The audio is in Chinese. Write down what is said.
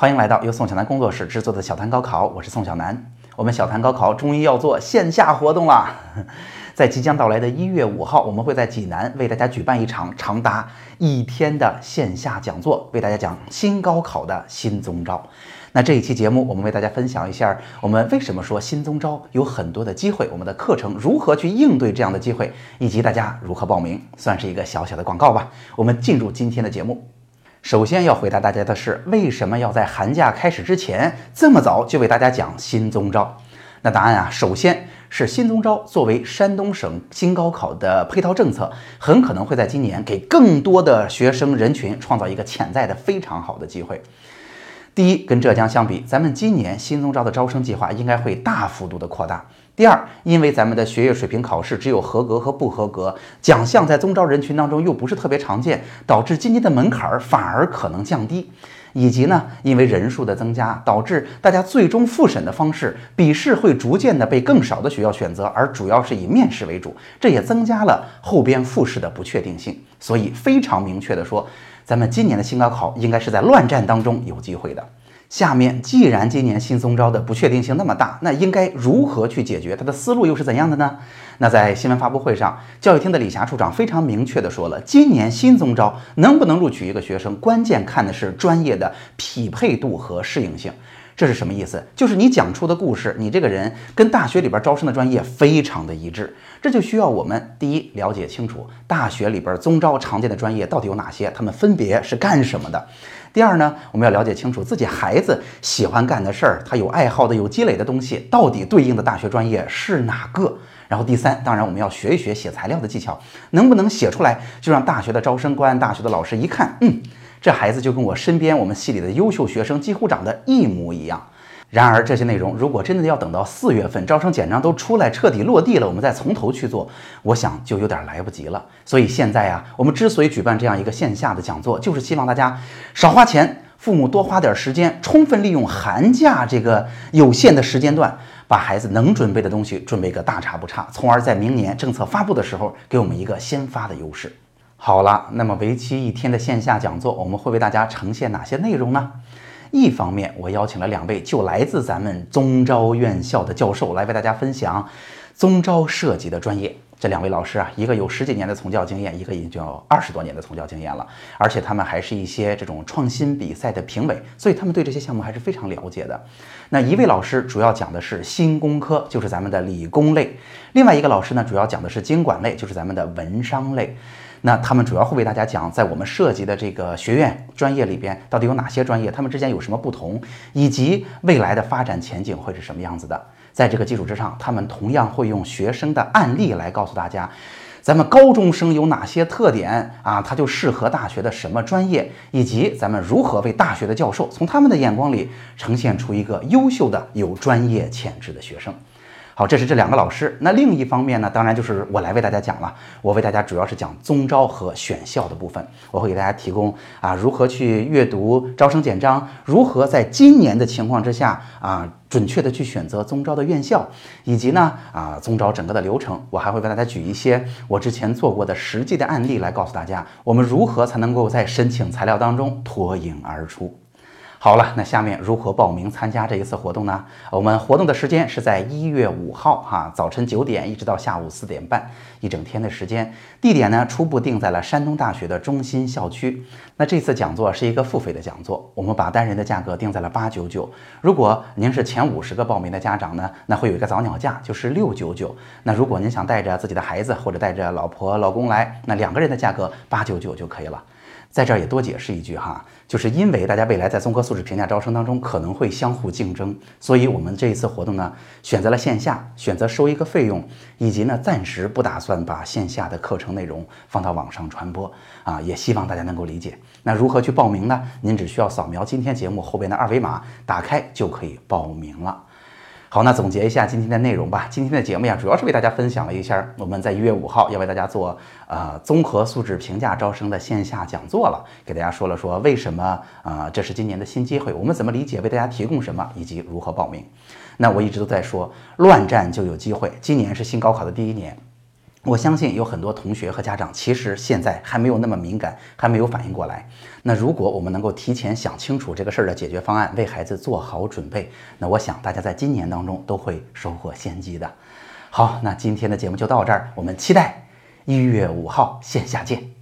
欢迎来到由宋小南工作室制作的小谈高考，我是宋小南。我们小谈高考终于要做线下活动了，在即将到来的一月五号，我们会在济南为大家举办一场长达一天的线下讲座，为大家讲新高考的新宗招。那这一期节目，我们为大家分享一下，我们为什么说新宗招有很多的机会，我们的课程如何去应对这样的机会，以及大家如何报名，算是一个小小的广告吧。我们进入今天的节目。首先要回答大家的是，为什么要在寒假开始之前这么早就为大家讲新宗招？那答案啊，首先是新宗招作为山东省新高考的配套政策，很可能会在今年给更多的学生人群创造一个潜在的非常好的机会。第一，跟浙江相比，咱们今年新宗招的招生计划应该会大幅度的扩大。第二，因为咱们的学业水平考试只有合格和不合格，奖项在宗招人群当中又不是特别常见，导致今年的门槛儿反而可能降低。以及呢，因为人数的增加，导致大家最终复审的方式，笔试会逐渐的被更少的学校选择，而主要是以面试为主，这也增加了后边复试的不确定性。所以非常明确的说。咱们今年的新高考应该是在乱战当中有机会的。下面，既然今年新宗招的不确定性那么大，那应该如何去解决？它的思路又是怎样的呢？那在新闻发布会上，教育厅的李霞处长非常明确的说了，今年新宗招能不能录取一个学生，关键看的是专业的匹配度和适应性。这是什么意思？就是你讲出的故事，你这个人跟大学里边招生的专业非常的一致，这就需要我们第一了解清楚大学里边宗招常见的专业到底有哪些，他们分别是干什么的。第二呢，我们要了解清楚自己孩子喜欢干的事儿，他有爱好的、有积累的东西，到底对应的大学专业是哪个？然后第三，当然我们要学一学写材料的技巧，能不能写出来就让大学的招生官、大学的老师一看，嗯。这孩子就跟我身边我们系里的优秀学生几乎长得一模一样。然而这些内容如果真的要等到四月份招生简章都出来彻底落地了，我们再从头去做，我想就有点来不及了。所以现在呀，我们之所以举办这样一个线下的讲座，就是希望大家少花钱，父母多花点时间，充分利用寒假这个有限的时间段，把孩子能准备的东西准备个大差不差，从而在明年政策发布的时候给我们一个先发的优势。好了，那么为期一天的线下讲座，我们会为大家呈现哪些内容呢？一方面，我邀请了两位就来自咱们宗招院校的教授来为大家分享宗招涉及的专业。这两位老师啊，一个有十几年的从教经验，一个已经有二十多年的从教经验了，而且他们还是一些这种创新比赛的评委，所以他们对这些项目还是非常了解的。那一位老师主要讲的是新工科，就是咱们的理工类；另外一个老师呢，主要讲的是经管类，就是咱们的文商类。那他们主要会为大家讲，在我们涉及的这个学院专业里边，到底有哪些专业，他们之间有什么不同，以及未来的发展前景会是什么样子的。在这个基础之上，他们同样会用学生的案例来告诉大家，咱们高中生有哪些特点啊，他就适合大学的什么专业，以及咱们如何为大学的教授从他们的眼光里呈现出一个优秀的有专业潜质的学生。好，这是这两个老师。那另一方面呢，当然就是我来为大家讲了。我为大家主要是讲宗招和选校的部分。我会给大家提供啊，如何去阅读招生简章，如何在今年的情况之下啊，准确的去选择宗招的院校，以及呢啊，宗招整个的流程。我还会为大家举一些我之前做过的实际的案例来告诉大家，我们如何才能够在申请材料当中脱颖而出。好了，那下面如何报名参加这一次活动呢？我们活动的时间是在一月五号，哈，早晨九点一直到下午四点半，一整天的时间。地点呢，初步定在了山东大学的中心校区。那这次讲座是一个付费的讲座，我们把单人的价格定在了八九九。如果您是前五十个报名的家长呢，那会有一个早鸟价，就是六九九。那如果您想带着自己的孩子或者带着老婆老公来，那两个人的价格八九九就可以了。在这儿也多解释一句哈，就是因为大家未来在综合素质评价招生当中可能会相互竞争，所以我们这一次活动呢选择了线下，选择收一个费用，以及呢暂时不打算把线下的课程内容放到网上传播啊，也希望大家能够理解。那如何去报名呢？您只需要扫描今天节目后边的二维码，打开就可以报名了。好，那总结一下今天的内容吧。今天的节目呀，主要是为大家分享了一下我们在一月五号要为大家做呃综合素质评价招生的线下讲座了，给大家说了说为什么啊这是今年的新机会，我们怎么理解，为大家提供什么，以及如何报名。那我一直都在说，乱战就有机会。今年是新高考的第一年。我相信有很多同学和家长其实现在还没有那么敏感，还没有反应过来。那如果我们能够提前想清楚这个事儿的解决方案，为孩子做好准备，那我想大家在今年当中都会收获先机的。好，那今天的节目就到这儿，我们期待一月五号线下见。